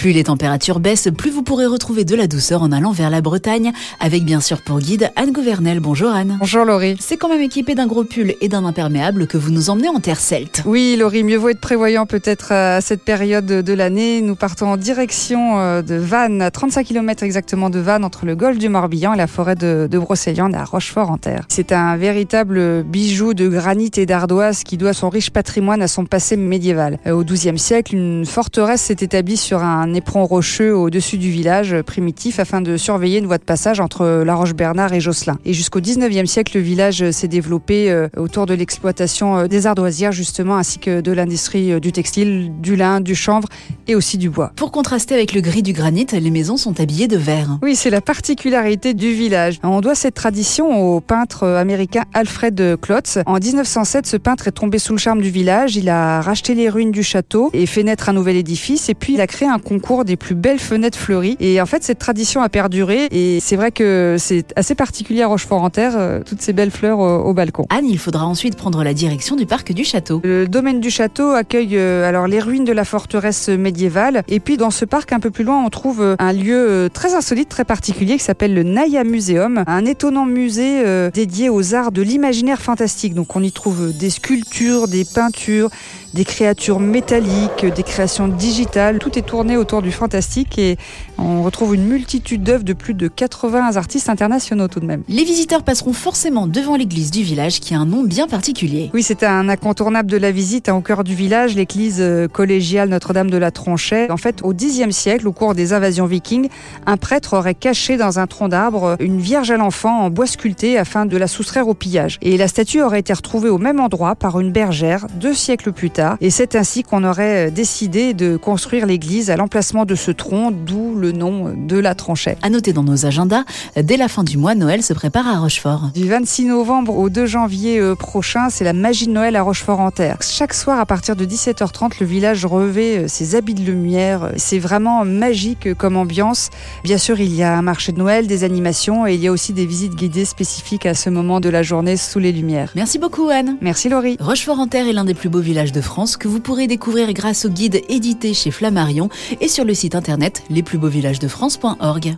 Plus les températures baissent, plus vous pourrez retrouver de la douceur en allant vers la Bretagne, avec bien sûr pour guide Anne Gouvernel. Bonjour Anne. Bonjour Laurie. C'est quand même équipé d'un gros pull et d'un imperméable que vous nous emmenez en terre celte. Oui Laurie, mieux vaut être prévoyant peut-être à cette période de l'année. Nous partons en direction euh, de Vannes, à 35 km exactement de Vannes, entre le golfe du Morbihan et la forêt de, de Brocéliande à Rochefort-en-Terre. C'est un véritable bijou de granit et d'ardoise qui doit son riche patrimoine à son passé médiéval. Euh, au XIIe siècle, une forteresse s'est établie sur un éperon rocheux au-dessus du village primitif afin de surveiller une voie de passage entre La Roche-Bernard et Josselin. Et jusqu'au 19e siècle, le village s'est développé euh, autour de l'exploitation euh, des ardoisières justement ainsi que de l'industrie du textile, du lin, du chanvre et aussi du bois. Pour contraster avec le gris du granit, les maisons sont habillées de verre. Oui, c'est la particularité du village. On doit cette tradition au peintre américain Alfred Klotz. En 1907, ce peintre est tombé sous le charme du village. Il a racheté les ruines du château et fait naître un nouvel édifice. Et puis, il a créé un concours des plus belles fenêtres fleuries. Et en fait, cette tradition a perduré. Et c'est vrai que c'est assez particulier à Rochefort-en-Terre, euh, toutes ces belles fleurs au, balcon. Anne, il faudra ensuite prendre la direction du parc du château. Le domaine du château accueille euh, alors les ruines de la forteresse médiévale. Et puis, dans ce parc, un peu plus loin, on trouve euh, un lieu très insolite, très particulier qui s'appelle le Naya Museum, un étonnant musée dédié aux arts de l'imaginaire fantastique. Donc, on y trouve des sculptures, des peintures, des créatures métalliques, des créations digitales. Tout est tourné autour du fantastique et on retrouve une multitude d'œuvres de plus de 80 artistes internationaux tout de même. Les visiteurs passeront forcément devant l'église du village qui a un nom bien particulier. Oui, c'est un incontournable de la visite hein, au cœur du village, l'église euh, collégiale Notre-Dame de la Tronchet. En fait, au Xe siècle, au cours des invasions vikings, un prêtre aurait caché dans un tronc d'arbre une vierge à l'enfant en bois sculpté afin de la soustraire au pillage. Et la statue aurait été retrouvée au même endroit par une bergère deux siècles plus tard et c'est ainsi qu'on aurait euh, décidé de construire l'église à l'emplacement de ce tronc, d'où le nom de la tranchée. À noter dans nos agendas, dès la fin du mois, Noël se prépare à Rochefort. Du 26 novembre au 2 janvier euh, prochain, c'est la magie de Noël à Rochefort-en-Terre. Chaque soir, à partir de 17h30, le village revêt euh, ses habits de lumière. C'est vraiment magique comme ambiance. Bien sûr, il y a un marché de Noël, des animations et il y a aussi des visites guidées spécifiques à ce moment de la journée sous les lumières. Merci beaucoup, Anne. Merci, Laurie. Rochefort-en-Terre est l'un des plus beaux villages de France France que vous pourrez découvrir grâce au guide édité chez Flammarion et sur le site internet lesplusbeauxvillagesdefrance.org.